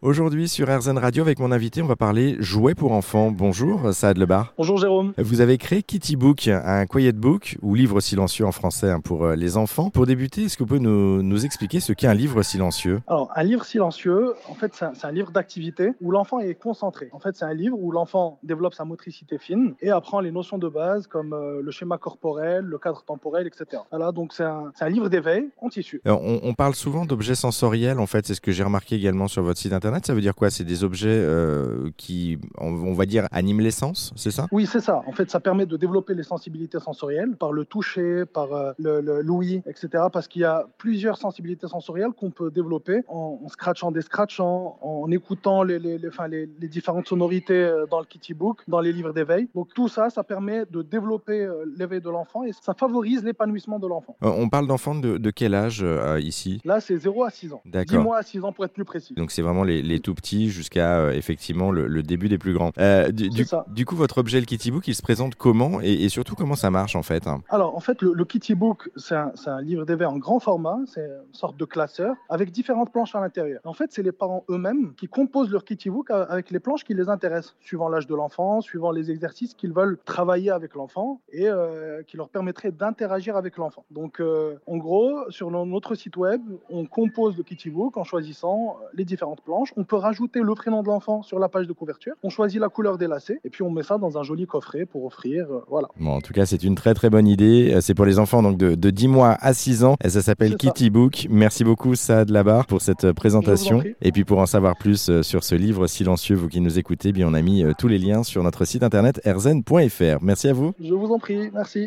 Aujourd'hui sur RZN Radio avec mon invité, on va parler jouets pour enfants. Bonjour Saad Lebar. Bonjour Jérôme. Vous avez créé Kitty Book, un quiet book ou livre silencieux en français hein, pour euh, les enfants. Pour débuter, est-ce que vous pouvez nous, nous expliquer ce qu'est un livre silencieux? Alors un livre silencieux, en fait c'est un, un, livre d'activité où l'enfant est concentré. En fait c'est un livre où l'enfant développe sa motricité fine et apprend les notions de base comme euh, le schéma corporel, le cadre temporel, etc. Voilà donc c'est un, un, livre d'éveil en tissu. Alors, on, on, parle souvent d'objets sensoriels en fait, c'est ce que j'ai remarqué également sur votre site internet. Ça veut dire quoi? C'est des objets euh, qui, on, on, va dire, animent les sens, c'est ça? Oui, c'est ça. En fait, ça permet de développer les sensibilités sensorielles par le toucher, par euh, le, l'ouïe, etc. Parce qu'il y a plusieurs sensibilités sensorielles qu'on peut développer en, en scratchant, descratchant, en écoutant les, les, les, enfin, les, les différentes sonorités euh, dans le Kitty Book, dans les livres d'éveil. Donc tout ça, ça permet de développer l'éveil de l'enfant et ça favorise l'épanouissement de l'enfant. on parle d'enfants de, de, quel âge ici? Là, c'est 0 à 6 ans. 10 mois à 6 ans pour être plus précis. Donc c'est vraiment les, les tout petits jusqu'à euh, effectivement le, le, début des plus grands. Euh, du, du, du, coup, votre objet, le Kitty Book, il se présente comment et, et surtout comment ça marche en fait Alors en fait, le, le Kitty Book, c'est un, un, livre d'éveil en grand format, c'est une sorte de classeur avec différentes planches à l'intérieur. En fait, c'est les parents eux-mêmes qui composent leur Kitty Book avec les planches qui les intéressent, suivant l'âge de l'enfant, suivant les exercices qu'ils veulent travailler avec l'enfant et euh, qui leur permettraient d'interagir avec l'enfant. Donc euh, en gros, sur notre site web, on compose le Kitty Book en choisissant les différentes planches. On peut rajouter le prénom de l'enfant sur la page de couverture. On choisit la couleur des lacets et puis on met ça dans un joli coffret pour offrir. Euh, voilà. Bon, en tout cas, c'est une très très bonne idée. Euh, c'est pour les enfants donc de, de 10 mois à 6 ans. Et ça s'appelle Kitty ça. Book. Merci beaucoup Saad Labar pour cette euh, présentation. Et puis pour en savoir plus sur ce livre silencieux, vous qui nous écoutez, bien on a mis tous les liens sur notre site internet erzen.fr. Merci à vous. Je vous en prie. Merci.